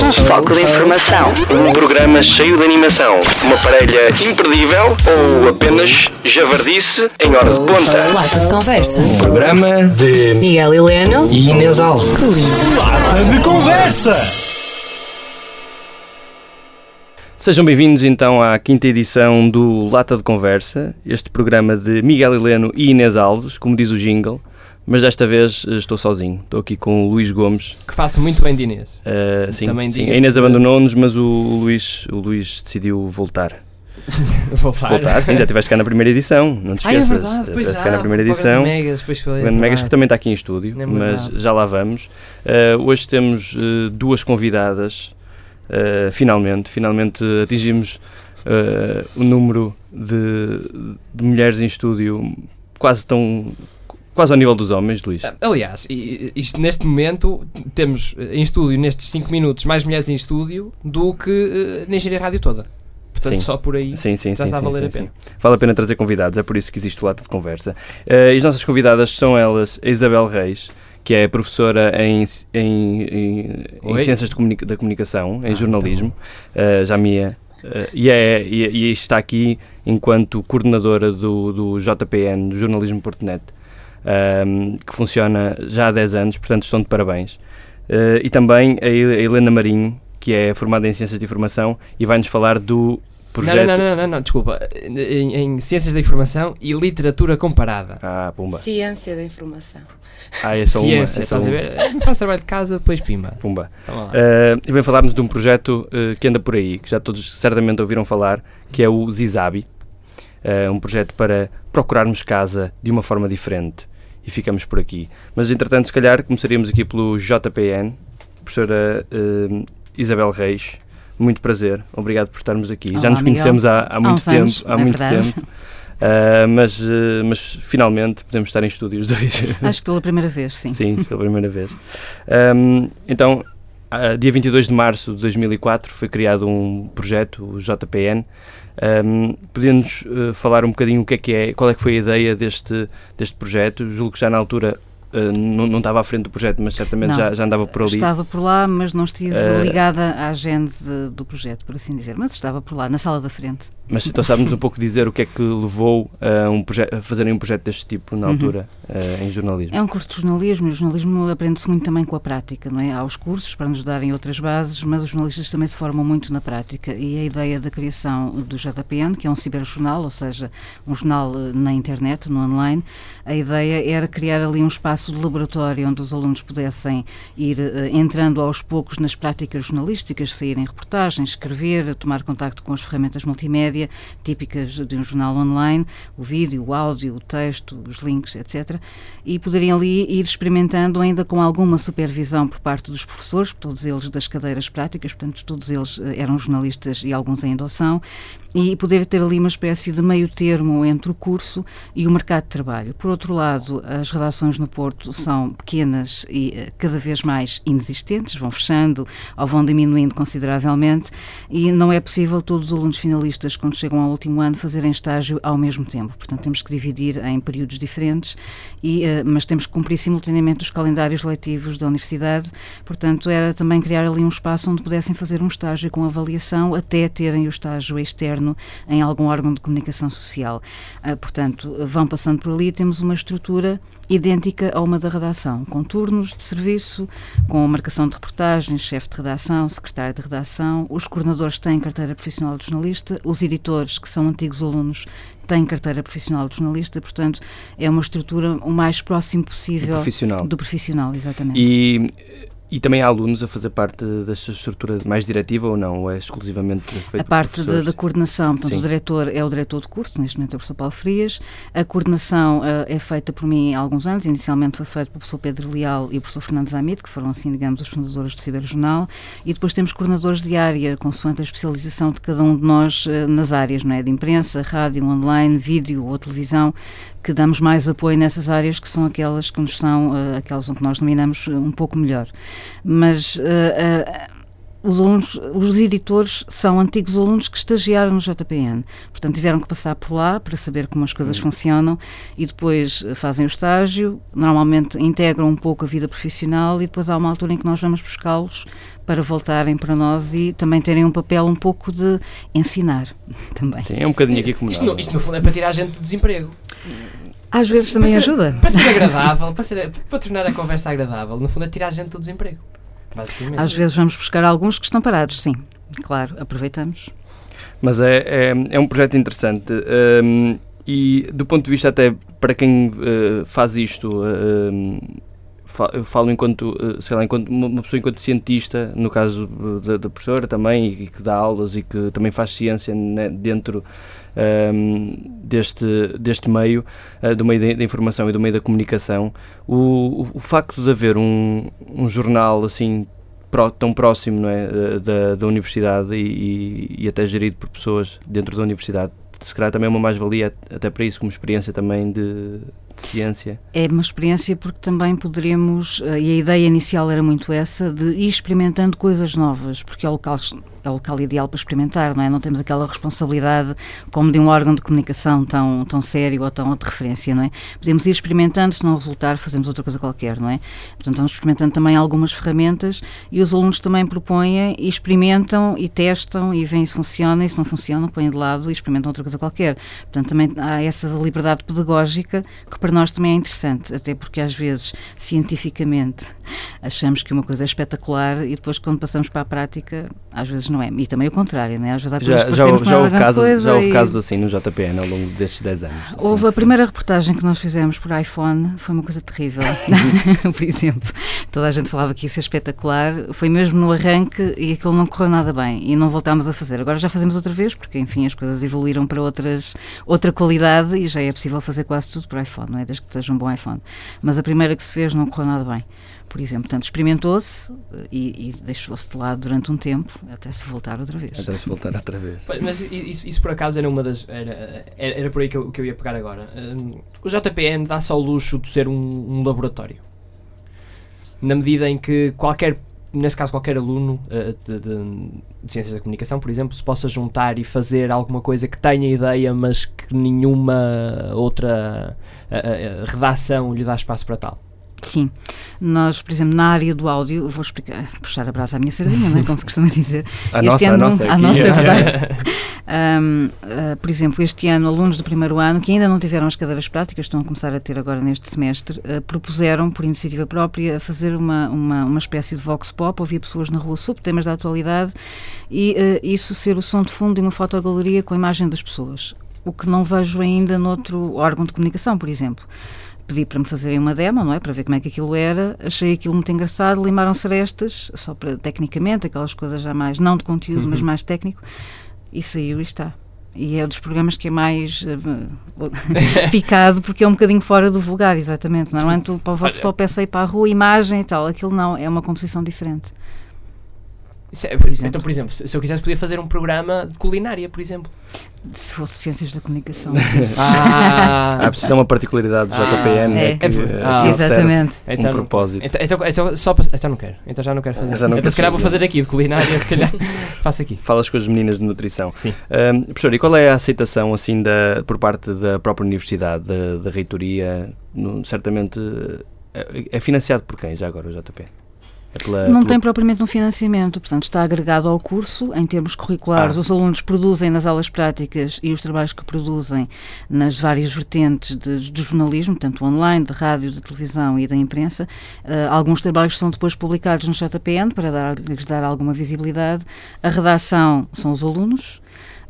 Um foco de informação. Um programa cheio de animação. Uma parelha imperdível ou apenas javardice em hora de ponta. Lata de conversa. Programa de Miguel Heleno. e Inês Alves. Lata de conversa! Sejam bem-vindos então à quinta edição do Lata de Conversa, este programa de Miguel Heleno e Inês Alves, como diz o jingle, mas desta vez eh, estou sozinho. Estou aqui com o Luís Gomes. Que faço muito bem de Inês. Eh, sim, Também sim. A Inês abandonou-nos, mas o, o Luís, o Luís decidiu voltar. Voltar. Voltar, sim, já estiveste cá na primeira edição, não te Ah, é esqueças. verdade, Já pois estiveste já. cá na primeira o edição. Grande Megas, depois foi. O é Megas que também está aqui em estúdio, me mas já lá vamos. Eh, hoje temos eh, duas convidadas, eh, finalmente. Finalmente atingimos o número de, de mulheres em estúdio quase tão. Quase ao nível dos homens, Luís. Ah, Aliás, isto neste momento temos eh, em estúdio, nestes 5 minutos, mais mulheres em estúdio do que eh, na engenharia rádio toda. Portanto, Sim. só por aí Sim, sim, já está a valer a pena. Vale a pena trazer convidados, é por isso que existe o lata de conversa. Eh, e as nossas convidadas são elas, a Isabel Reis, que é professora em, em, em- em. Ciências de Comunica- da Comunicação, em Ah, jornalismo, eh, Jamia, eh, e, é, e, e está aqui enquanto coordenadora do, do JPN, do Jornalismo.net, ehm, que funciona já há 10 anos, portanto estão de parabéns. Eh, e também a Hel- a Helena Marinho, que é formada em Ciências de Informação e vai-nos falar do projeto... não, não, não, não, não, desculpa. Em, em Ciências da Informação e Literatura Comparada. Ah, pumba. Ciência da informação. Ah, é só Ciência, uma. É só uma. ver? Não faço trabalho de casa, depois pimba. Pumba. Eh, e vem falar-nos de um projeto eh, que anda por aí, que já todos certamente ouviram falar, que é o Zizabi. Eh, um projeto para procurarmos casa de uma forma diferente. E ficamos por aqui. Mas, entretanto, se calhar começaríamos aqui pelo JPN. Professora eh, Isabel Reis, muito prazer. Obrigado por estarmos aqui. já Olá, nos Miguel. conhecemos há, há muito tempo. anos, há é muito verdade. tempo. Eh, mas, eh, mas finalmente podemos estar em estúdio os dois. Acho que pela primeira vez, sim. Sim, pela primeira vez. Ahm, então, ah, dia 22 de março de 2004 foi criado um projeto, o JPN. Um, Podemos eh, falar um bocadinho o que é que é, qual é que foi a ideia deste, deste projeto? Julgo que já na altura eh, não, não estava à frente do projeto, mas certamente Não. já, já andava por ali. Estava por lá, mas não estive Eh, ligada à gênese do projeto, por assim dizer. Mas estava por lá, na sala da frente. Mas então sabe-nos um pouco dizer o que é que levou a, um a fazerem um projeto deste tipo na Uhum. altura eh, em jornalismo? É um curso de jornalismo e o jornalismo aprende-se muito também com a prática, não é? Há os cursos para nos darem outras bases, mas os jornalistas também se formam muito na prática. E a ideia da criação do JPN, que é um ciberjornal, ou seja, um jornal eh, na internet, no online, a ideia era criar ali um espaço de laboratório onde os alunos pudessem ir eh, entrando aos poucos nas práticas jornalísticas, saírem reportagens, escrever, tomar contacto com as ferramentas multimédia típicas de um jornal online, o vídeo, o áudio, o texto, os links, etc. E poderiam ali ir experimentando ainda com alguma supervisão por parte dos professores, todos eles das cadeiras práticas, portanto todos eles eh, eram jornalistas e alguns ainda o são, e poder ter ali uma espécie de meio termo entre o curso e o mercado de trabalho. Por outro lado, as redações no Porto são pequenas e eh, cada vez mais inexistentes, vão fechando ou vão diminuindo consideravelmente e não é possível todos os alunos finalistas, quando chegam ao último ano, fazerem estágio ao mesmo tempo. Portanto, temos que dividir em períodos diferentes, e, eh, mas temos que cumprir simultaneamente os calendários letivos da universidade. Portanto, era também criar ali um espaço onde pudessem fazer um estágio com avaliação até terem o estágio externo em algum órgão de comunicação social. Ah, portanto, vão passando por ali temos uma estrutura idêntica a uma da redação, com turnos de serviço, com marcação de reportagens, chefe de redação, secretário de redação, os coordenadores têm carteira profissional de jornalista, os editores, que são antigos alunos, têm carteira profissional de jornalista, portanto, é uma estrutura o mais próximo possível profissional. do profissional, exatamente. E, e também há alunos a fazer parte desta estrutura mais diretiva ou não? Ou é exclusivamente feito A parte da, coordenação, portanto, Sim. o diretor é o diretor de curso, neste momento é o professor Paulo Frias. A coordenação eh, é feita por mim há alguns anos, inicialmente foi feita pelo professor Pedro Leal e o professor Fernando Zamit, que foram, assim, digamos, os fundadores do Ciberjornal. E depois temos coordenadores de área, consoante a especialização de cada um de nós eh, nas áreas, não é? De imprensa, rádio, online, vídeo ou televisão, que damos mais apoio nessas áreas que são aquelas que nos são, eh, aquelas que nós dominamos um pouco melhor. Mas eh, os alunos, os editores são antigos alunos que estagiaram no JPN, portanto tiveram que passar por lá para saber como as coisas funcionam e depois eh, fazem o estágio, normalmente integram um pouco a vida profissional e depois há uma altura em que nós vamos buscá-los para voltarem para nós e também terem um papel um pouco de ensinar também. Sim, é um bocadinho aqui como Isto isto no fundo é para tirar a gente do desemprego. Às vezes também Para ser- ajuda. Para ser agradável, para, ser, para tornar a conversa agradável, no fundo é tirar a gente do desemprego. Basicamente. Às vezes vamos buscar alguns que estão parados, sim. Claro, aproveitamos. Mas é, é, é um projeto interessante hum, e do ponto de vista até para quem eh, faz isto, fa- eu falo enquanto, eh, sei lá, enquanto uma pessoa enquanto cientista, no caso eh, da, da professora também, e que dá aulas e que também faz ciência né, dentro hum, deste, deste meio, eh, do meio da, informação e do meio da comunicação, o, o, o facto de haver um, um jornal assim pró- tão próximo não é, da, da universidade e- e até gerido por pessoas dentro da universidade, se calhar também é uma mais-valia até para isso, como experiência também de, de ciência. É uma experiência porque também poderemos, eh, e a ideia inicial era muito essa, de ir experimentando coisas novas, porque é o local, é o local ideal para experimentar, não é? Não temos aquela responsabilidade como de um órgão de comunicação tão, tão sério ou tão de referência, não é? Podemos ir experimentando, se não resultar, fazemos outra coisa qualquer, não é? Portanto, vamos experimentando também algumas ferramentas e os alunos também propõem e experimentam e testam e veem se funciona e se não funciona, põem de lado e experimentam outra coisa qualquer. Portanto, também há essa liberdade pedagógica que para nós também é interessante, até porque às vezes, cientificamente, achamos que uma coisa é espetacular e depois quando passamos para a prática, às vezes não é. E também o contrário, não é? Às vezes há coisas Já, que já, houve- já é houve casos, já houve e- casos assim no JPN ao longo destes 10 anos. assim, Houve a sim. primeira reportagem que nós fizemos por iPhone, foi uma coisa terrível. por exemplo, toda a gente falava que ia ser espetacular, foi mesmo no arranque e aquilo não correu nada bem e não voltámos a fazer. Agora já fazemos outra vez, porque enfim as coisas evoluíram para outras, outra qualidade e já é possível fazer quase tudo por iPhone, não é? Desde que seja um bom iPhone. Mas a primeira que se fez não correu nada bem. Por exemplo, portanto, experimentou-se e, e deixou-se de lado durante um tempo até se voltar outra vez. Até se voltar outra vez. Mas isso, isso por acaso era uma das. Era, era, era por aí que eu, que eu ia pegar agora. Hum, o JPN dá-se ao luxo de ser um, um laboratório. Na medida em que qualquer, nesse caso, qualquer aluno eh, de, de- de Ciências da Comunicação, por exemplo, se possa juntar e fazer alguma coisa que tenha ideia, mas que nenhuma outra eh, redação lhe dá espaço para tal. Sim, nós, por exemplo, na área do áudio, vou explicar, puxar a brasa à minha sardinha, não é? como se costuma dizer. A Este nossa, a ano- nossa. a nossa, é verdade. Ahm, ah, por exemplo, este ano, alunos do primeiro ano que ainda não tiveram as cadeiras práticas, estão a começar a ter agora neste semestre, ah, propuseram, por iniciativa própria, fazer uma, uma, uma espécie de vox pop, ouvir pessoas na rua sobre temas da atualidade e ah, isso ser o som de fundo de uma fotogaleria com a imagem das pessoas. O que não vejo ainda noutro órgão de comunicação, por exemplo pedi para me fazerem uma demo, não é? Para ver como é que aquilo era. Achei aquilo muito engraçado, limaram arestas, só para tecnicamente, aquelas coisas já mais, não de conteúdo, mas mais técnico, e saiu e está. E é um dos programas que é mais eh, picado, porque é um bocadinho fora do vulgar, exatamente. Normalmente o Vox Pop é sair para a rua, imagem e tal. Aquilo não, é uma composição diferente. É, por exemplo. Então, por exemplo, se se eu quisesse, podia fazer um programa de culinária, por exemplo. Se fosse Ciências da Comunicação. Ah, Ah, precisa uma particularidade do Ah, JPN é. é que, É, eh, ah, exatamente. um então, propósito. então, então, então, só para, então não quero. Então já não quero fazer. Já não então, quero se calhar vou fazer. aqui de culinária, se calhar faço aqui. Falas com as meninas de nutrição. Sim. Ahm, professor, e qual é a aceitação assim da, por parte da própria universidade, da, da reitoria? No- certamente é, é financiado por quem já agora o JP? Pela- Não pela- tem propriamente um financiamento, portanto está agregado ao curso em termos curriculares. Ah. Os alunos produzem nas aulas práticas e os trabalhos que produzem nas várias vertentes de, de jornalismo, tanto online, de rádio, de televisão e da imprensa. Ah, alguns trabalhos são depois publicados no JPN para dar- lhes dar alguma visibilidade. A redação são os alunos.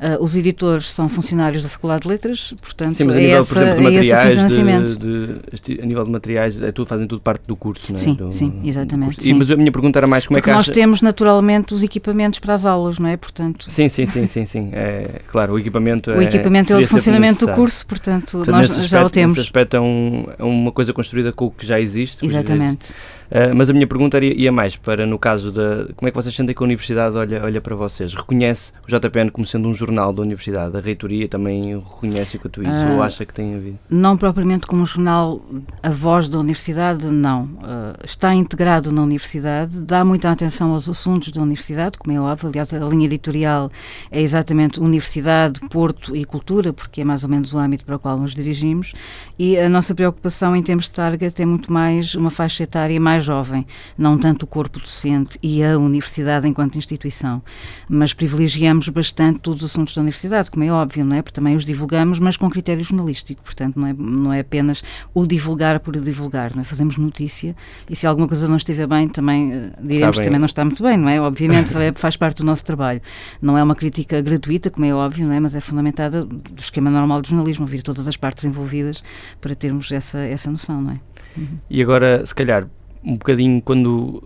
Ah, os editores são funcionários da Faculdade de Letras, portanto, Sim, mas a é, nível, essa, por exemplo, de é o materiais, financiamento. de, de- a nível de materiais, é tudo, fazem tudo parte do curso, não é? Sim, Do- sim, exatamente, curso. E, sim. mas a minha pergunta era mais como Porque é que nós acha... temos naturalmente os equipamentos para as aulas, não é? Portanto, Sim, sim, sim, sim, sim. É, claro, o equipamento O é, equipamento é o de sempre funcionamento do curso, portanto, Portanto, nós já o aspecto- temos. Nesse aspecto é, um- é uma coisa construída com o que já existe. cujas vezes- Exatamente. Uh, mas a minha pergunta ia, mais para, no caso da. Como é que vocês sentem que a Universidade olha, olha para vocês? Reconhece o JPN como sendo um jornal da Universidade? A reitoria também reconhece quanto isso? Ah, ou acha que tem havido? Não propriamente como um jornal a voz da Universidade, não. Uh, está integrado na Universidade, dá muita atenção aos assuntos da Universidade, como é óbvio. Aliás, a linha editorial é exatamente Universidade, Porto e Cultura, porque é mais ou menos o âmbito para o qual nos dirigimos. E a nossa preocupação em termos de target é muito mais uma faixa etária mais jovem, não tanto o corpo docente e a universidade enquanto instituição. Mas privilegiamos bastante todos os assuntos da universidade, como é óbvio, não é? Porque também os divulgamos, mas com critério jornalístico. Portanto, não é, não é apenas o divulgar por o divulgar, não é? Fazemos notícia e se alguma coisa não estiver bem, também uh, diremos que também não está muito bem, não é? Obviamente faz parte do nosso trabalho. Não é uma crítica gratuita, como é óbvio, não é? Mas é fundamentada do esquema normal do jornalismo, ouvir todas as partes envolvidas para termos essa, essa noção, não é? Uhum. E agora, se calhar, um bocadinho quando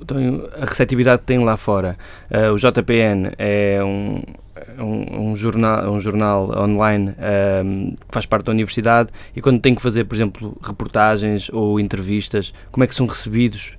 a receptividade que tem lá fora. Uh, o JPN é um, um, um, jornal, um jornal online um, que faz parte da universidade e quando tem que fazer, por exemplo, reportagens ou entrevistas, como é que são recebidos?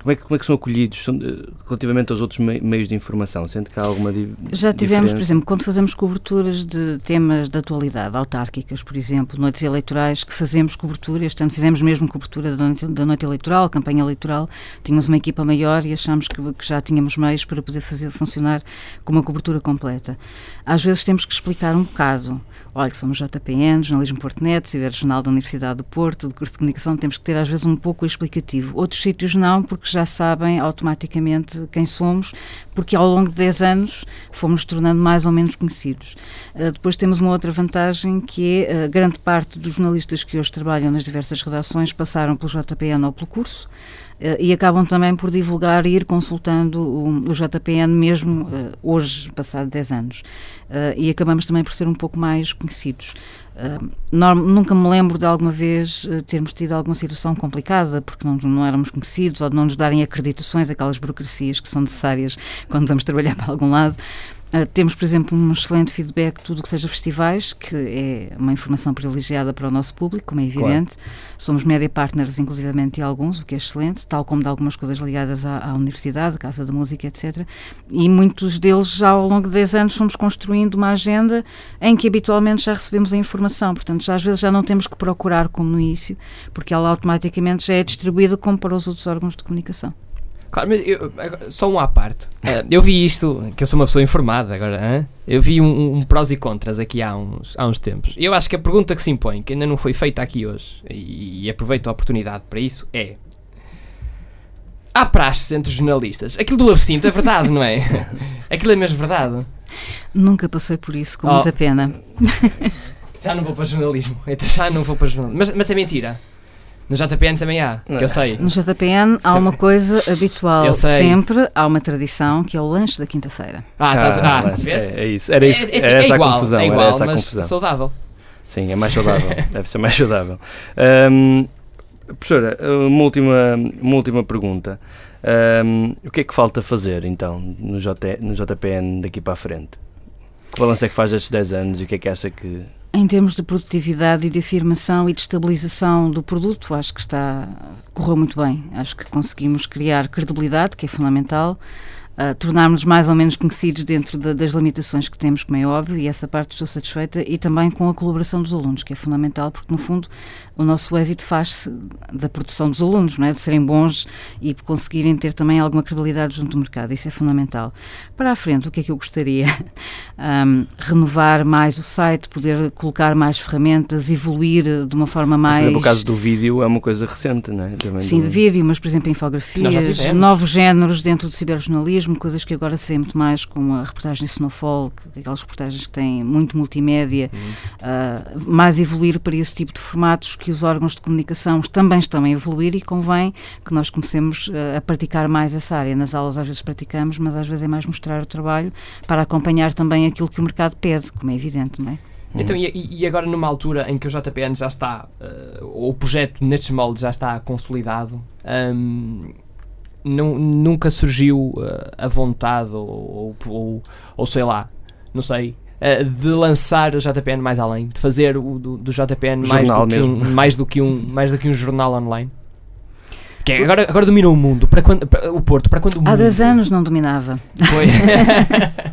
Como é, que, como é que são acolhidos são, eh, relativamente aos outros meios de informação? Sente que há alguma Já tivemos, diferença? por exemplo, quando fazemos coberturas de temas de atualidade, autárquicas, por exemplo, noites eleitorais, que fazemos cobertura, este ano fizemos mesmo cobertura da noite, da noite eleitoral, campanha eleitoral, tínhamos uma equipa maior e achámos que, que, já tínhamos meios para poder fazer funcionar com uma cobertura completa. Às vezes temos que explicar um bocado. Olha, somos JPN, Jornalismo Portnet, Ciberjornal da Universidade do Porto, de curso de comunicação, temos que ter às vezes um pouco explicativo. Outros sítios não, porque já sabem automaticamente quem somos, porque ao longo de 10 anos fomos tornando mais ou menos conhecidos. Uh, depois temos uma outra vantagem que é uh, grande parte dos jornalistas que hoje trabalham nas diversas redações passaram pelo JPN ou pelo curso. Uh, e acabam também por divulgar e ir consultando o, o JPN mesmo uh, hoje, passado 10 anos. Uh, e acabamos também por ser um pouco mais conhecidos. nunca me lembro de alguma vez termos tido alguma situação complicada porque não, não éramos conhecidos ou de não nos darem acreditações, aquelas burocracias que são necessárias quando vamos trabalhar para algum lado. Uh, temos, por exemplo, um excelente feedback tudo o que seja festivais, que é uma informação privilegiada para o nosso público, como é evidente. Claro. Somos média partners, inclusivamente, de alguns, o que é excelente, tal como de algumas coisas ligadas à, à universidade, Casa da Música, etc. E muitos deles, já ao longo de 10 anos, fomos construindo uma agenda em que habitualmente já recebemos a informação. Portanto, já às vezes já não temos que procurar como no início, porque ela automaticamente já é distribuída como para os outros órgãos de comunicação. Claro, mas eu, só um à parte. Uh, eu vi isto, que eu sou uma pessoa informada agora, hein? eu vi um, um, prós e contras aqui há uns, há uns tempos. E eu acho que a pergunta que se impõe, que ainda não foi feita aqui hoje, e, e aproveito a oportunidade para isso, é. Há praxes entre jornalistas. Aquilo do absinto é verdade, não é? Aquilo é mesmo verdade. Nunca passei por isso, com oh. muita pena. Já não vou para jornalismo. Então já não vou para jornalismo. Mas, mas é mentira. No JPN também há, que eu sei. No JPN há uma coisa habitual. Sempre há uma tradição que é o lanche da quinta-feira. Ah, estás, ah, ah é, é, isso. Era, isso, é, é, era essa igual, a confusão. É igual, era essa mas confusão. saudável. Sim, é mais saudável. Deve ser mais saudável. Um, professora, uma última, uma última pergunta. Um, o que é que falta fazer, então, no, J, no JPN daqui para a frente? Que balanço é que faz estes 10 anos e o que é que acha que em termos de produtividade e de afirmação e de estabilização do produto, acho que está correu muito bem. Acho que conseguimos criar credibilidade, que é fundamental, uh, tornarmos mais ou menos conhecidos dentro de, das limitações que temos, como é óbvio, e essa parte estou satisfeita, e também com a colaboração dos alunos, que é fundamental, porque no fundo o nosso êxito faz-se da produção dos alunos, não é? de serem bons e de conseguirem ter também alguma credibilidade junto do mercado, isso é fundamental. Para a frente, o que é que eu gostaria? Um, renovar mais o site, poder colocar mais ferramentas, evoluir de uma forma mais... Mas, por exemplo, o caso do vídeo é uma coisa recente, não é? Também Sim, do... de vídeo, mas por exemplo infografias, novos géneros dentro do ciberjornalismo, coisas que agora se vê muito mais com a reportagem Snowfall, aquelas reportagens que têm muito multimédia, uhum. uh, mais evoluir para esse tipo de formatos que os órgãos de comunicação também estão a evoluir e convém que nós comecemos uh, a praticar mais essa área. Nas aulas às vezes praticamos, mas às vezes é mais mostrar o trabalho para acompanhar também aquilo que o mercado pede, como é evidente, não é? Então, e, e, agora numa altura em que o JPN já está, uh, o projeto nestes moldes já está consolidado, um, nunca surgiu uh, a vontade ou, ou, ou, sei lá, não sei, uh, de lançar o JPN mais além, de fazer o do, do JPN mais do, que um, mais, do que um, mais do que um jornal online? Que é, agora, agora domina o mundo. Para quando, para- o Porto, para quando o mundo. Há 10 anos não dominava. Foi.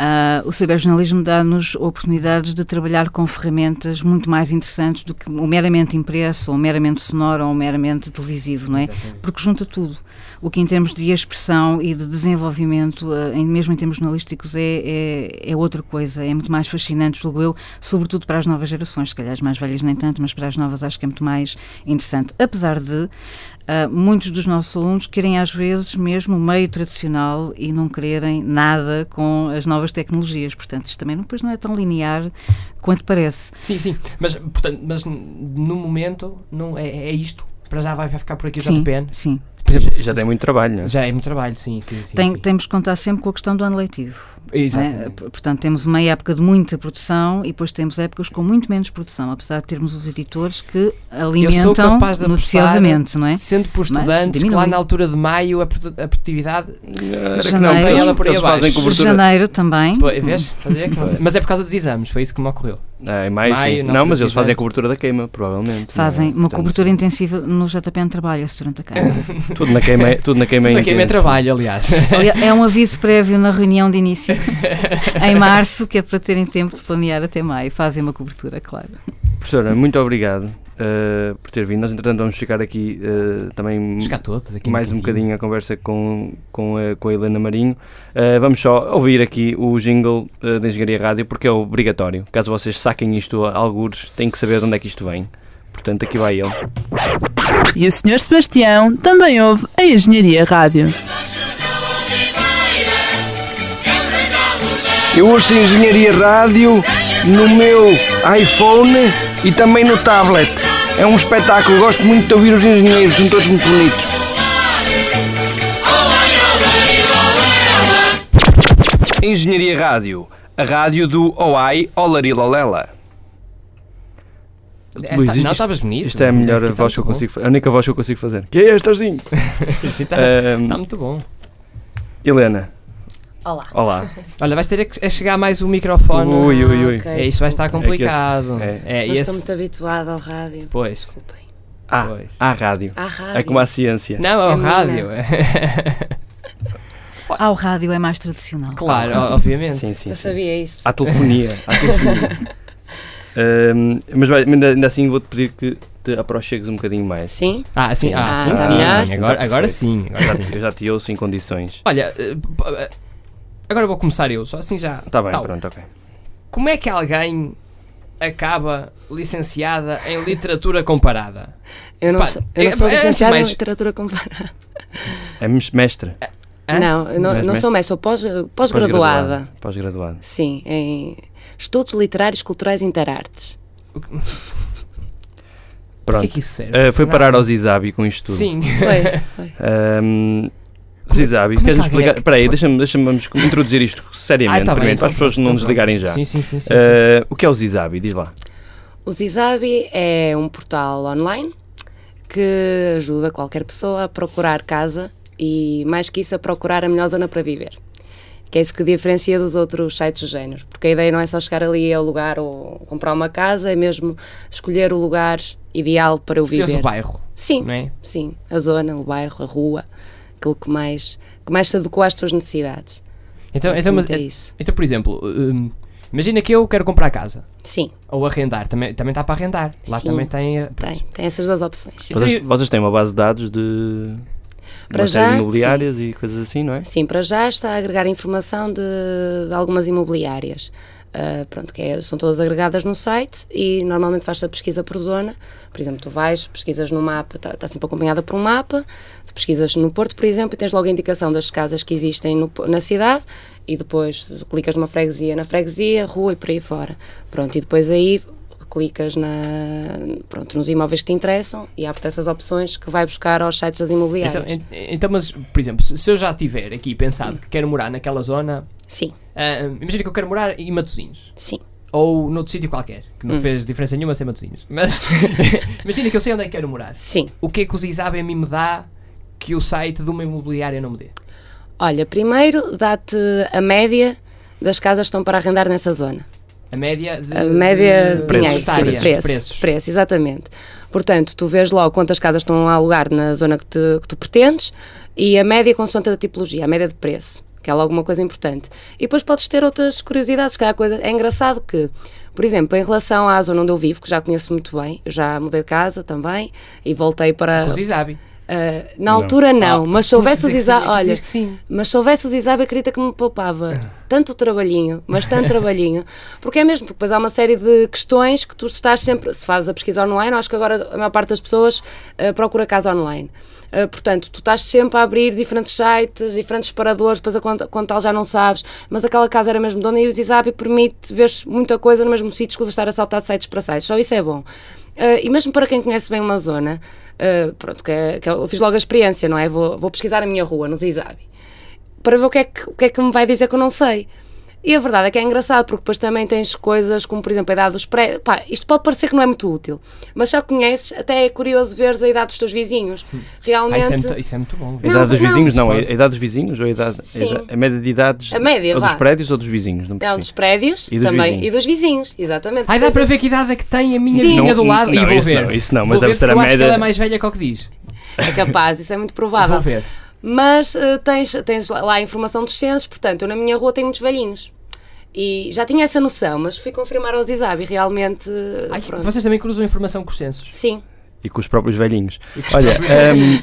Ah, o ciberjornalismo dá-nos oportunidades de trabalhar com ferramentas muito mais interessantes do que o meramente impresso, ou meramente sonoro, ou meramente televisivo, não é? Exatamente. Porque junta tudo. O que em termos de expressão e de desenvolvimento, em- mesmo em termos jornalísticos, é, é, é outra coisa, é muito mais fascinante, julgo eu, sobretudo para as novas gerações, se calhar as mais velhas nem tanto, mas para as novas acho que é muito mais interessante. Apesar de ah, muitos dos nossos alunos querem às vezes mesmo o meio tradicional e não quererem nada com as novas tecnologias. Portanto, isto também depois não é tão linear quanto parece. Sim, sim. Mas, portanto, mas no momento não, é, é isto. Para já vai, vai ficar por aqui o Sim, JPN. sim. Por exemplo, Já tem muito trabalho, não é? já é muito trabalho, sim, sim, sim. Tem- sim. Temos que contar sempre com a questão do ano letivo. não é? P- Portanto, temos uma época de muita produção e depois temos épocas com muito menos produção, apesar de termos os editores que alimentam noticiosamente, não é? Sendo por estudantes, que lá na altura de maio a produ- a produtividade. Era que Janeiro. não, Ela eles, por aí eles fazem cobertura. Janeiro também. Pô, vês? Que não sei. Mas é por causa dos exames, foi isso que me ocorreu. Ah, em maio, Maio, Não, altura mas eles fazem a cobertura da queima, provavelmente. Fazem não é? uma Portanto, cobertura intensiva no JPN trabalha-se durante a queima. Tudo na queima, tudo na queima Tudo é aqui é meu intenso. trabalho, aliás. É um aviso prévio na reunião de início em março, que é para terem tempo de planear até maio. Fazem uma cobertura, claro. Professora, muito obrigado eh, por ter vindo. Nós, entretanto, vamos ficar aqui eh, também Buscar todos aqui mais um bocadinho a conversa com, com, a, com a Helena Marinho. Eh, vamos só ouvir aqui o jingle da Engenharia Rádio, porque é obrigatório. Caso vocês saquem isto a algures, têm que saber de onde é que isto vem. Portanto, aqui vai ele. E o Sr. Sebastião também ouve a Engenharia Rádio. Eu ouço Engenharia Rádio no meu iPhone e também no tablet. É um espetáculo, gosto muito de ouvir os engenheiros, são todos muito bonitos. Engenharia Rádio, a rádio do OAI Olarilolela. É, Luís, tá- isto- não, estavas bonito. Isto é a melhor Isto tá voz que eu consigo fa- a única voz que eu consigo fazer. Que é esta, sim? bom. Sim, Está Ahm, tá muito bom. Helena, Olá. olá. Olha, vais ter a que- chegar mais o microfone. Ui, ui, ui. ok. É, isso vai estar É esse- complicado. é. É, Não e estou esse- muito habituada ao rádio. Pois. Desculpem. Ah, Pois. à rádio. À rádio. É como a ciência. Não, é o É rádio. Ao rádio é mais tradicional. claro, o- obviamente. Sim, sim, Eu sim. sabia isso. À telefonia. À telefonia. Mas vai- ainda, ainda assim vou-te pedir que te aproxegues um bocadinho mais. Sim? Ah, sim, ah, Ah, sim, ah, sim. melhor. sim. Agora, agora sim. Eu Agora já, sim. eu já te ouço em condições. Olha, eh, eh, agora vou começar eu, só assim já. Está bem, Tal. pronto, ok. Como é que alguém acaba licenciada em literatura comparada? Eu não, Pá, sou, eu não é- sou licenciada mais- em literatura comparada. É mes- mestre. Hã? Não, eu não, não sou mestre, sou pós- pós-graduada. Pós-graduada. Sim, em Estudos Literários, Culturais e Interartes. O Pronto. que é que isso serve? Ah, foi parar ao Zizabi com isto tudo. Sim. Foi, foi. Ahm, Zizabi, como queres explicar? é que- Espera aí, deixa-me deixa introduzir isto seriamente, Ah, tá bem, primeiro, então para as pessoas não então desligarem já. Sim, sim, sim. sim, sim. Ah, o que é o Zizabi? Diz lá. O Zizabi é um portal online que ajuda qualquer pessoa a procurar casa e, mais que isso, a procurar a melhor zona para viver. Que é isso que diferencia dos outros sites do género. Porque a ideia não é só chegar ali ao lugar ou comprar uma casa, é mesmo escolher o lugar ideal para eu Escolhes viver. o bairro, Sim, não é? sim. A zona, o bairro, a rua, aquilo que mais, que mais se adequa às tuas necessidades. Então, então, mas, é isso. então, por exemplo, hum, imagina que eu quero comprar casa. Sim, Ou arrendar, também, também está para arrendar. Lá Sim. também tem. eh, tem. Tem essas duas opções. Vocês, vocês têm uma base de dados de Para uma já, imobiliárias e coisas assim, não é? Sim, para já está a agregar informação de, de algumas imobiliárias. Ah, pronto, que é- são todas agregadas no site e normalmente faz-se a pesquisa por zona. Por exemplo, tu vais, pesquisas no mapa, está está sempre acompanhada por um mapa, tu pesquisas no Porto, por exemplo, e tens logo a indicação das casas que existem no- na cidade e depois clicas numa freguesia, na freguesia, rua e por aí fora. Pronto, e depois aí clicas na, pronto, nos imóveis que te interessam e abre essas opções que vai buscar aos sites das imobiliárias. Então, en- então, mas, por exemplo, se eu já tiver aqui pensado que quero morar naquela zona, Sim, ah, imagina que eu quero morar em Matosinhos. sim. Ou noutro sítio qualquer, que não Hum. fez diferença nenhuma ser Matosinhos. Mas imagina que eu sei onde é que quero morar. Sim. O que é que a mim me dá que o site de uma imobiliária não me dê? Olha, primeiro dá-te a média das casas que estão para arrendar nessa zona. A média de. A média de de dinheiro, sim, monetária, preço, preços. preço, exatamente. Portanto, tu vês logo quantas casas estão a alugar na zona que, te- que tu pretendes e a média consoante a tipologia, a média de preço, que é logo uma coisa importante. E depois podes ter outras curiosidades, que há coisa. É engraçado que, por exemplo, em relação à zona onde eu vivo, que já conheço muito bem, eu já mudei de casa também e voltei para. Com o. Ah, na altura não, Ah, mas se houvesse os dizes que sim, Isab, tu olha, mas se houvesse os Isab, acredita que me poupava tanto trabalhinho, mas tanto trabalhinho, porque é mesmo, porque depois há uma série de questões que tu estás sempre, se fazes a pesquisa online, acho que agora a maior parte das pessoas ah, procura casa online. Ah, portanto, tu estás sempre a abrir diferentes sites, diferentes separadores, depois a quanto, quanto tal já não sabes, mas aquela casa era mesmo dona e o Zizabi permite ver muita coisa no mesmo sítio que de estar a saltar de sites para sites, só isso é bom. Ah, e mesmo para quem conhece bem uma zona, ah, pronto, que, é- que eu fiz logo a experiência, não é? Vou, vou pesquisar a minha rua no Zizabi para ver o que, é que, o que é que me vai dizer que eu não sei. E a verdade é que é engraçado, porque depois também tens coisas como, por exemplo, a idade dos prédios. Pá, isto pode parecer que não é muito útil, mas só conheces, até é curioso veres a idade dos teus vizinhos. Ah, Realmente. isso, é muito, isso é muito bom. A Não, idade dos não, vizinhos? Não, a pode. idade dos vizinhos ou a, idade, a, idade- a média de idades? A média, ou dos prédios ou dos vizinhos? Não Não, percebi. dos prédios E dos também. vizinhos. E dos vizinhos, exatamente. Ai, dá para é- ver que idade é que tem a minha Sim. vizinha do lado não, e vou isso ver. não, isso não, mas Vou deve ver ser a eu acho que média- ela é mais velha que o que diz. É capaz, isso é muito provável. Vou ver. Mas eh, tens, tens lá a informação dos censos, portanto, eu na minha rua tenho muitos velhinhos. E já tinha essa noção, mas fui confirmar ao Zizabi, realmente. eh, Ai, vocês também cruzam informação com os censos. Sim. E com os próprios velhinhos. Olha, hum,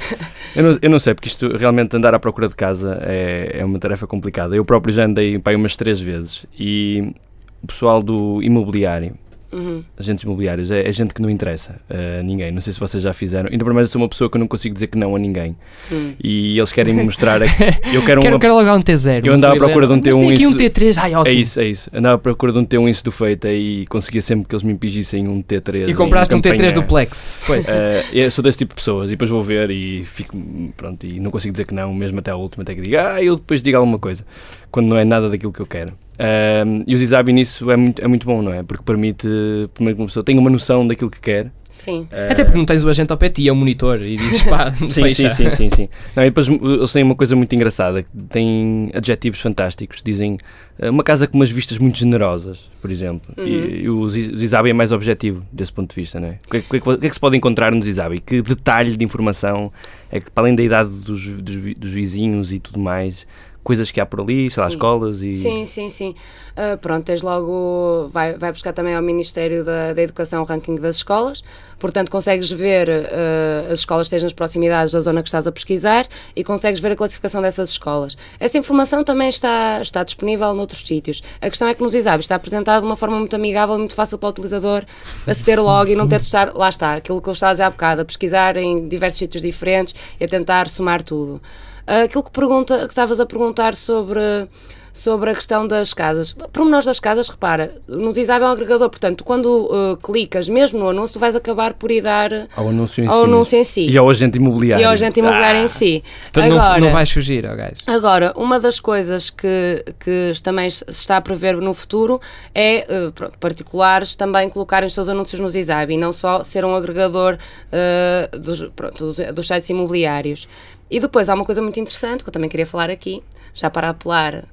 eu, não, eu não sei, porque isto realmente andar à procura de casa é, é uma tarefa complicada. Eu próprio já andei para aí umas três vezes e o pessoal do imobiliário, Uhum. agentes imobiliários, é, é gente que não interessa a ninguém. Não sei se vocês já fizeram. Ainda por mais eu sou uma pessoa que eu não consigo dizer que não a ninguém. Hum. E eles querem me mostrar. a- Eu quero, Quero, uma, quero logo um T0. Eu andava à procura de um Mas tem T1 aqui um isso- T3. Ai, É ótimo. isso, é isso. Andava à procura de um T1 isso do feita e conseguia sempre que eles me impingissem um T3. E compraste um campanha. T3 duplex. Pois. Eh, eu sou desse tipo de pessoas e depois vou ver e fico, pronto, e não consigo dizer que não, mesmo até à última, até que diga, ah, eu depois digo alguma coisa, quando não é nada daquilo que eu quero. Ahm, e o Zizabi nisso é muito, é muito bom, não é? Porque permite, primeiro que uma pessoa tenha uma noção daquilo que quer. Sim. Eh, Até porque não tens o agente ao pé ti, é o monitor e dizes pá, Sim, fecha. sim, sim, sim, sim. Não, e depois eles têm uma coisa muito engraçada, que têm adjetivos fantásticos. Dizem eh, uma casa com umas vistas muito generosas, por exemplo. E, e o Zi- Zizabi é mais objetivo desse ponto de vista, não é? O que, é que- o que é que se pode encontrar no Zizabi? Que detalhe de informação é que, para além da idade dos, dos, dos vizinhos e tudo mais, coisas que há por ali, sei lá, escolas e... Sim, sim, sim. Ah, pronto, tens logo. Vai, vai buscar também ao Ministério da, da Educação o ranking das escolas. Portanto, consegues ver ah, as escolas que tens nas proximidades da zona que estás a pesquisar e consegues ver a classificação dessas escolas. Essa informação também está, está disponível noutros sítios. A questão é que nos exames está apresentado de uma forma muito amigável e muito fácil para o utilizador aceder logo e não ter de estar. Lá está, aquilo que eu estava a dizer há bocado, a pesquisar em diversos sítios diferentes e a tentar somar tudo. Ah, aquilo que, pergunta, que estavas a perguntar sobre, sobre a questão das casas. Pormenores das casas, repara, no Zizab é um agregador, portanto, quando ah, clicas mesmo no anúncio, vais acabar por ir dar Ao anúncio em ao si. anúncio em si. E ao agente imobiliário. E ao agente imobiliário Ah, em si. Então não, Agora, não vais fugir, gajo. Agora, uma das coisas que, que também se está a prever no futuro é, eh, pronto, particulares também colocarem os seus anúncios no Zizab e não só ser um agregador eh, dos, pronto, dos, dos sites imobiliários. E depois há uma coisa muito interessante que eu também queria falar aqui, já para apelar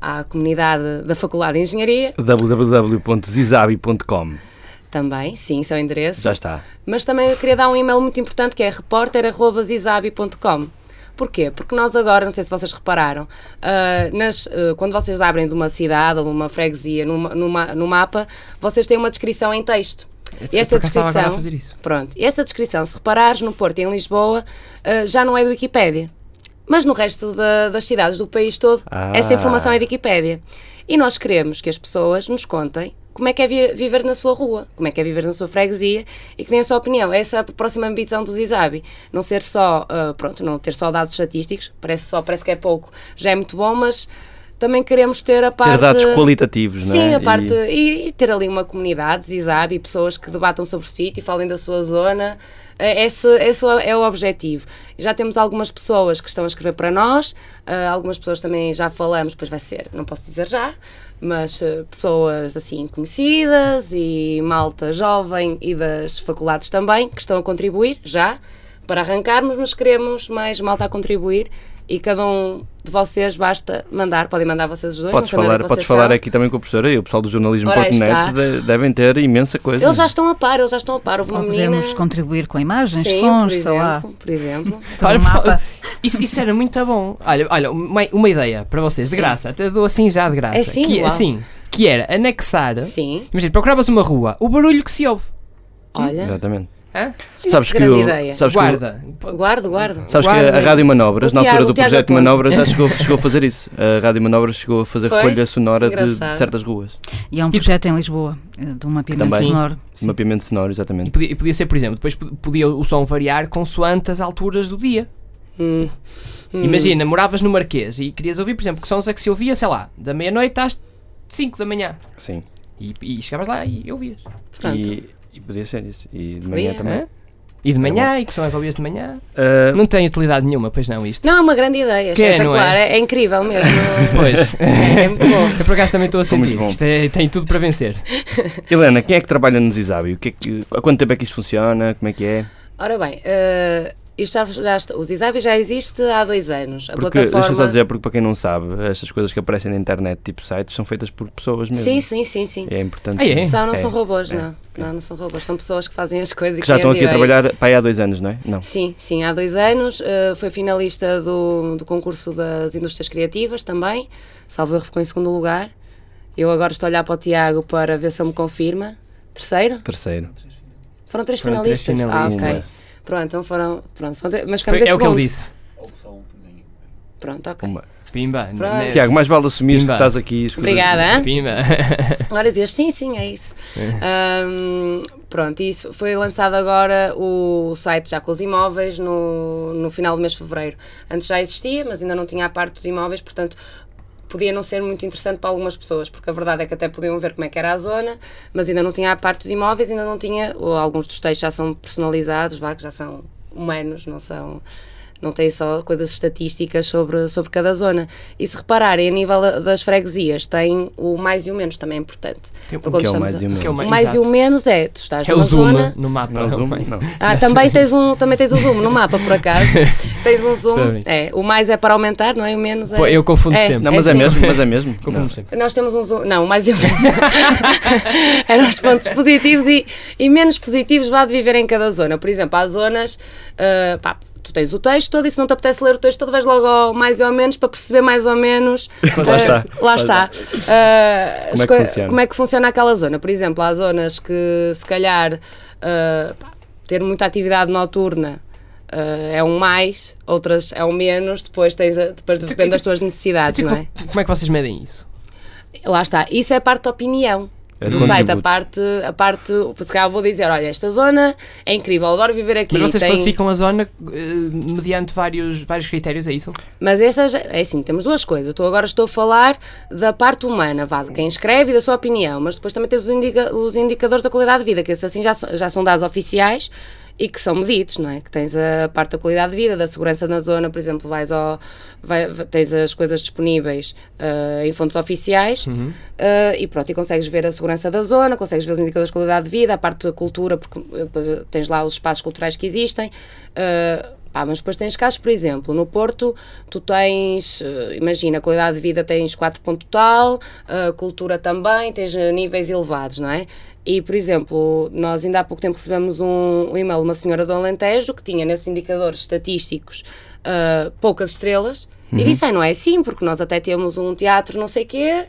à comunidade da Faculdade de Engenharia, www.zizabi.com também, sim, seu endereço. Já está. Mas também eu queria dar um e-mail muito importante que é repórter.zizabi.com. Porquê? Porque nós agora, não sei se vocês repararam, ah, nas, ah, quando vocês abrem de uma cidade ou de uma freguesia numa, numa- no mapa, vocês têm uma descrição em texto. E essa descrição, fazer isso. pronto, e essa descrição, se reparares no Porto e em Lisboa, ah, já não é do Wikipédia. Mas no resto da- das cidades do país todo, Ah. essa informação é de Wikipédia. E nós queremos que as pessoas nos contem como é que é vi- viver na sua rua, como é que é viver na sua freguesia e que deem a sua opinião. Essa é a próxima ambição do Zizabi. Não ser só, ah, pronto, não ter só dados estatísticos, parece só, parece que é pouco, já é muito bom, mas também queremos ter a parte... Ter dados qualitativos, não é? Sim, a parte. E- E, e ter ali uma comunidade, Zizabi, pessoas que debatam sobre o sítio, falem da sua zona. Eh, Esse, esse é o objetivo. Já temos algumas pessoas que estão a escrever para nós, eh, algumas pessoas também já falamos, pois vai ser, não posso dizer já, mas eh, pessoas assim conhecidas e malta jovem e das faculdades também, que estão a contribuir já para arrancarmos, mas queremos mais malta a contribuir e cada um de vocês basta mandar, podem mandar vocês os dois. Podes é falar, podes falar são. aqui também com a professora e o pessoal do jornalismo.net de- devem ter imensa coisa. Eles já estão a par, eles já estão a par. Houve uma Ou menina... podemos contribuir com imagens, Sim, sons, por sei lá. exemplo, por exemplo. Fazer um mapa. Isso, isso era muito bom. Olha, olha uma, uma ideia para vocês, de graça. Até dou assim já de graça. É sim, que, uau. assim, que era anexar. Sim, Imagina, procuravas uma rua, o barulho que se ouve. olha, Exatamente. Hã? Sabes que, o, ideia. sabes que, o- Guarda. guardo, guardo. sabes que Guarda. a Rádio Manobras, O na altura Tiago- do o Tiago projeto aponta. Manobras, já chegou, chegou a fazer isso. A Rádio Manobras chegou a fazer Foi? recolha sonora de, de certas ruas. E há um projeto em Lisboa, eh, de um mapeamento Também. sonoro. De mapeamento sonoro, E exatamente. podia, e podia ser, por exemplo, depois pod- podia o som variar consoante as alturas do dia. Hum. Hum. Imagina, moravas no Marquês e querias ouvir, por exemplo, que sons é que se ouvia, sei lá, da meia-noite às 5 da manhã. Sim. E, e chegavas lá e ouvias. Pronto. E, e podia ser isso. E de Podia. manhã também. Hã? E de manhã, e que que ouvias de manhã? Ah, Não tem utilidade nenhuma, pois não, isto. Não, é uma grande ideia, Que é, não espetacular, é? é? é incrível mesmo. Pois. É, é muito bom. Eu por acaso também estou a muito sentir. bom. Isto é- tem tudo para vencer. Helena, quem é que trabalha no Zisabi? O que é que, há quanto tempo é que isto funciona? Como é que é? Ora bem, eh, isto já, já está, o Zizabi já existe há dois anos. A Porque, plataforma... deixa eu só dizer, porque para quem não sabe, estas coisas que aparecem na internet, tipo sites, são feitas por pessoas mesmo. Sim, sim, sim, sim. É importante. Ah, é? São, não É, são robôs, é, não. Não, não são robôs. São pessoas que fazem as coisas e Que já estão aqui a ideias. trabalhar para aí há dois anos, não é? Não. Sim, sim, há dois anos. eh, foi finalista do, do concurso das indústrias criativas também. Salvo erro, ficou em segundo lugar. Eu agora estou a olhar para o Tiago para ver se ele me confirma. Terceiro? Terceiro. Foram três Foram três finalistas. finalistas. Ah, ok. Pronto, então foram. Pronto, foram três- mas Foi- em é o que ele disse. Pronto, ok. Pumba. Pimba. Pronto. né? Tiago, mais vale assumir que Pimba. estás aqui. Obrigada. hã? Pimba. Agora dizias sim, sim, é isso. Ahm, pronto, isso foi lançado agora o site já com os imóveis no, no final do mês de fevereiro. Antes já existia, mas ainda não tinha a parte dos imóveis, portanto podia não ser muito interessante para algumas pessoas, porque a verdade é que até podiam ver como é que era a zona, mas ainda não tinha a parte dos imóveis, ainda não tinha, ou alguns dos textos já são personalizados, vá, que já são humanos, não são não tem só coisas estatísticas sobre, sobre cada zona. E se repararem, a nível da- das freguesias, tem o mais e o menos, também é importante. Tem um- Porque quando Que é o mais a- e o menos. que é o o mais- e o menos é, tu estás É o numa zoom zona... no mapa. Não, zoom, Bem. não. Ah, também tens, um, também tens o zoom no mapa, por acaso. tens um zoom. Também. É, o mais é para aumentar, não é? O menos é... Pô, eu confundo É, sempre. Não, mas é, sim. mesmo, mas é mesmo. Confundo Não. sempre. Nós temos um zoom. Não, mais e o menos. Eram os pontos positivos e, e menos positivos vá de viver em cada zona. Por exemplo, há zonas. ah, pá, tu tens o texto todo e se não te apetece ler o texto todo, vais logo ao mais ou menos para perceber mais ou menos. Lá ah, está. Lá está. Ah, Como é que como é que funciona aquela zona? Por exemplo, há zonas que se calhar pá, ter muita atividade noturna. ah, é um mais, outras é um menos, depois tens a- depois depende das tuas necessidades, Então, não é? como, é que vocês medem isso? Lá está. Isso é parte da opinião. É do site, a parte, a parte, se calhar vou dizer, olha, esta zona é incrível, adoro viver aqui. Mas vocês tem- classificam a zona eh, mediante vários, vários critérios, é isso? Mas essa é assim, temos duas coisas. Eu estou, agora estou a falar da parte humana, vá, de quem escreve e da sua opinião, mas depois também tens os, indica- os indicadores da qualidade de vida, que esses assim já, já são dados oficiais e que são medidos, não é? Que tens a parte da qualidade de vida, da segurança na zona, por exemplo, vais ao, vai- tens as coisas disponíveis ah, em fontes oficiais Uhum. ah, e pronto, e consegues ver a segurança da zona, consegues ver os indicadores de qualidade de vida, a parte da cultura, porque tens lá os espaços culturais que existem. ah, pá, mas depois tens casos, por exemplo, no Porto, tu tens, imagina, qualidade de vida tens 4 ponto tal, cultura também, tens níveis elevados, não é? E, por exemplo, nós ainda há pouco tempo recebemos um, um e-mail de uma senhora do Alentejo que tinha nesses indicadores estatísticos ah, poucas estrelas. E disse, "Ai, não é assim, porque nós até temos um teatro não sei quê,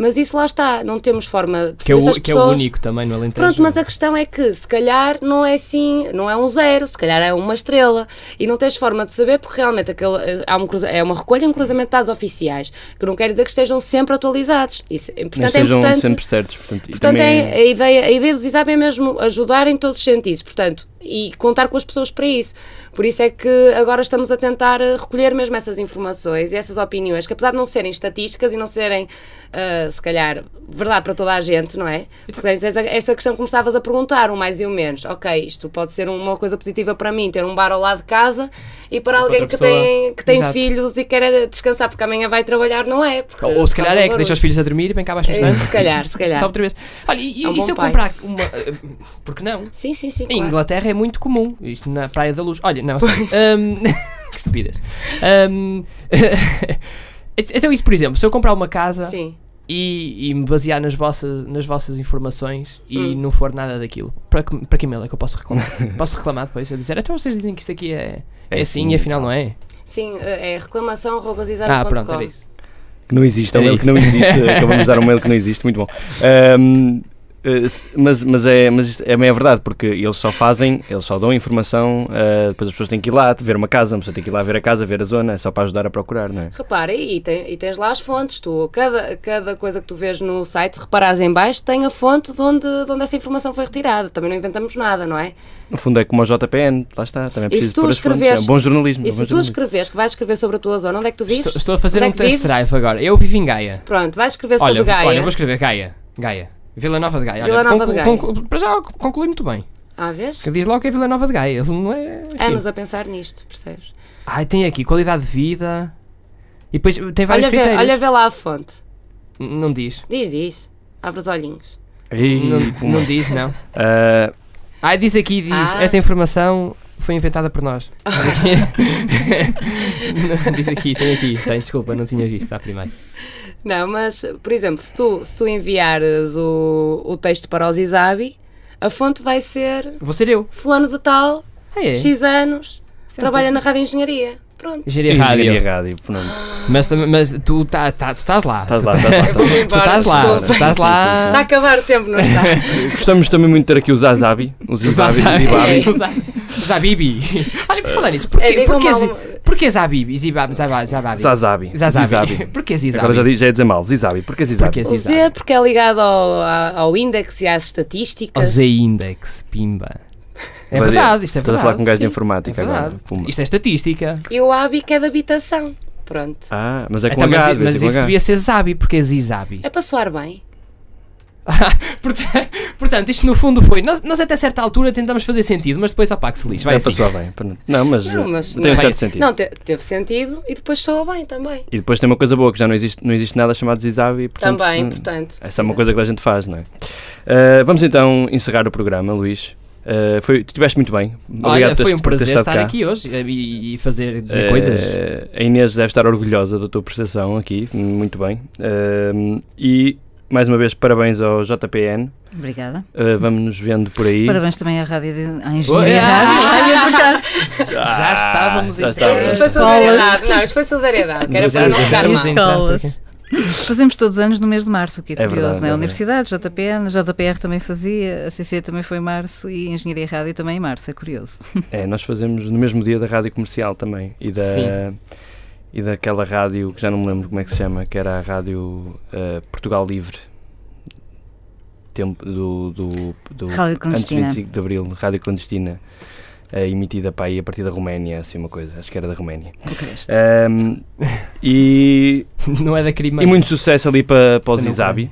mas isso lá está, não temos forma de Que é, o, que é o pessoas- único também no Alentejo. Pronto, mas a questão é que se calhar não é assim, não é um zero, se calhar é uma estrela e não tens forma de saber porque realmente aquele, há um cruza- é uma recolha e um cruzamento de dados oficiais, que não quer dizer que estejam sempre atualizados. Isso, portanto, é sejam importante. sempre certos. Portanto, Portanto, também é, a, ideia, a ideia do ISAB é mesmo ajudar em todos os sentidos, portanto, e contar com as pessoas para isso. Por isso é que agora estamos a tentar eh, recolher mesmo essas informações e essas opiniões, que apesar de não serem estatísticas e não serem seja, se calhar, verdade para toda a gente, não é? Porque tens essa, essa questão que me estavas a perguntar, o mais e o menos. Ok, isto pode ser uma coisa positiva para mim, ter um bar ao lado de casa, e para alguém outra que pessoa- tem, que tem Exato. filhos e quer descansar porque amanhã vai trabalhar, não é? Porque Ou, ou se calhar um é que deixa os filhos a dormir e vem cá abaixo um É. Se calhar, se calhar. Só outra vez. Olha, e, É um e se eu pai. comprar uma. eh, Porque não? Sim, sim, sim. Em claro. Inglaterra é muito comum, isto na Praia da Luz. Olha, não. Hum, que estupidez. Hum, então, isso, por exemplo, se eu comprar uma casa Sim. e, e me basear nas vossas, nas vossas informações e Hum. não for nada daquilo, para que, para que e-mail é que eu posso reclamar? posso reclamar depois? Eu dizer, então vocês dizem que isto aqui é, é, É assim assim, e afinal não é? Sim, é reclamação.com. Ah, pronto, era isso. Que não existe, é um mail que não existe. Acabamos de dar um mail que não existe, muito bom. Eh, se- mas, mas, é, mas isto é meio verdade, porque eles só fazem, eles só dão informação, ah, depois as pessoas têm que ir lá ver uma casa, a pessoa tem que ir lá ver a casa, ver a zona, é só para ajudar a procurar, não é? Repara, e, tem- e tens lá as fontes. Tu, cada, cada coisa que tu vês no site, se reparares em baixo, tem a fonte de onde, de onde essa informação foi retirada. Também não inventamos nada, não é? No fundo é como o JPN, lá está, também é E preciso se tu escreveres- é bom jornalismo. E é se bom tu jornalismo. escreveres que vais escrever sobre a tua zona, onde é que tu vives? Estou, estou a fazer Onde é um que test drive agora. Eu vivo em Gaia. Pronto, vais escrever Olha, sobre Gaia. olha, vou escrever Gaia. Gaia. Vila Nova de Gaia. Vila olha, Nova de Gaia. conclu- para já concluí muito bem. Ah, vês? Que diz logo que é Vila Nova de Gaia. Ele não é. enfim. Anos a pensar nisto, percebes? Ai, tem aqui qualidade de vida. E depois tem vários Olha vê, critérios. olha vê lá a fonte. N- Não diz. Diz, diz. Abre os olhinhos. Ei, Não, não diz, não. Ah, Ah, diz aqui, diz, Ah. esta informação foi inventada por nós. Diz aqui. Não, diz aqui, tem aqui. Tem, desculpa, não tinha visto à primeira. Não, mas, por exemplo, se tu, se tu enviares o, o texto para o Zizabi, a fonte vai ser Vou ser eu. fulano de tal, Ah, é? X anos, Certo, trabalha sim. na rádio engenharia. Pronto. Engenharia Engenharia Rádio. rádio, pronto. Mas, mas tu, tá, tá, tu estás lá. Estás Tu lá, tá- estás lá. Tu estás lá. Tu estás lá. Está a acabar o tempo, não está? Gostamos também muito de ter aqui o Zazabi, o Zizabi, o Zibabi. O Zabibi. Olha, por falar nisso, porquê, É, porquê, porquê Zabibi? Zibab, Zabab, Zababi. Zazabi. Zazabi. Zizabi. Porquê Zizabi? Agora já, di- já é dizer mal. Zizabi. Porquê Zizabi? Porquê O Zizabi? Z porque é ligado ao, a- ao índex e às O estatísticas. Z-Index, pimba. É Mas verdade, isto é Estás verdade. a falar com um gajo de sim. informática É agora. verdade. Pumba. Isto é estatística. E o ABI que é de habitação. Pronto. Ah, mas é com Então, H, mas mas isso H. devia ser Zabi, porque é Zizabi. É para soar bem. Portanto, isto no fundo foi. Nós, nós até certa altura tentamos fazer sentido, mas depois opá que se lixe. Vai É assim. bem. Não, mas, Não, mas um é certo sentido. Não, te- teve sentido e depois soa bem também. E depois tem uma coisa boa, que já não existe, não existe nada chamado Zizabi. Portanto, também, portanto. Essa é uma coisa que a gente faz, não é? Ah, vamos então encerrar o programa, Luís. Ah, foi, tu estiveste muito bem. Obrigado Olha, foi um prazer estar cá. aqui hoje eh, e, e fazer dizer Eh, coisas. A Inês deve estar orgulhosa da tua prestação aqui, muito bem. Ah, e mais uma vez, parabéns ao JPN. Obrigada. Ah, vamos nos vendo por aí. Parabéns também à Rádio de, à Engenharia ah, Rádio. já estávamos já em estávamos. Isto foi solidariedade. Não, isto foi solidariedade, que era Já para não ficar estávamos mal. em Fazemos todos os anos no mês de março, o que é É curioso, verdade, não é? é A Universidade, JPN, JPR também fazia, a CC também foi em março e a Engenharia Rádio também em março, é curioso. É, nós fazemos no mesmo dia da rádio comercial também. E da, Sim. E daquela rádio que já não me lembro como é que se chama, que era a rádio ah, Portugal Livre. Tempo do, do, do Rádio antes de Clandestina. 25 de Abril, rádio clandestina, ah, emitida para aí a partir da Roménia, assim uma coisa, acho que era da Roménia. Bucareste. Ahm, e, Não é da crime. e muito sucesso ali para, para o não Zizabi.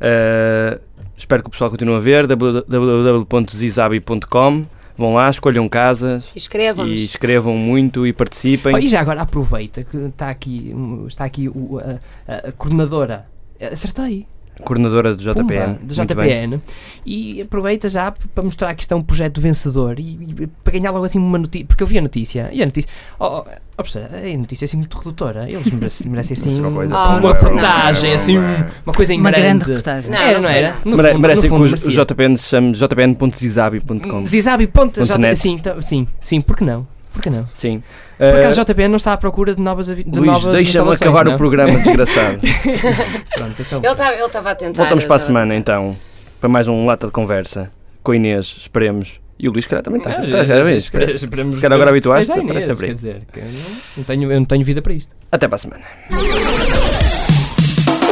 Ah, espero que o pessoal continue a ver www.zizabi.com Vão lá, escolham casas E escrevam-nos. e escrevam muito e participem. Oh, e já agora aproveita que está aqui, está aqui o- a, a- a coordenadora. Acertei. Coordenadora do JPN. Pumba, do. JPN. E aproveita já para mostrar que isto é um projeto vencedor e, e para ganhar logo assim uma notícia. Porque eu vi a notícia e a notícia. Oh, oh, oh, professora, a notícia é assim muito redutora. Eles merecem, merecem assim Uma coisa Ah, uma reportagem, nada. assim, um- uma coisa em Uma grande grande. reportagem. Não, era, não era? nada. No Mere- fundo- Merecem que o. JPN se chame jpn.zizabi.com. Zizabi, ponto, Ponto J, net. sim, tá- sim, sim, por que não? Por que não? Sim. Por Eh, acaso o JPN não está à procura de novas, de Luís, novas deixa-me acabar não? o programa, desgraçado. Pronto, então. Ele estava a tentar. Voltamos para a eh, semana, então, para mais um Lata de Conversa com a Inês, esperemos. E o Luís, calhar, também está. Ah, está já- já, já- esperemos Se calhar agora habituaste, a Inês, parece abrir. Quer dizer, que eu não, não tenho, eu não tenho vida para isto. Até para a semana.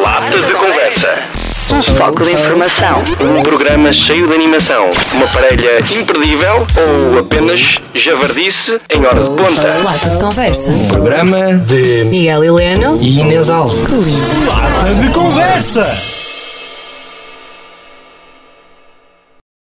Latas de conversa. Um foco de informação. Um programa cheio de animação. Uma parelha imperdível ou apenas javardice em hora de ponta. Lata de conversa. Programa de Miguel Heleno. Inês Alves. Que lindo. Lata de conversa!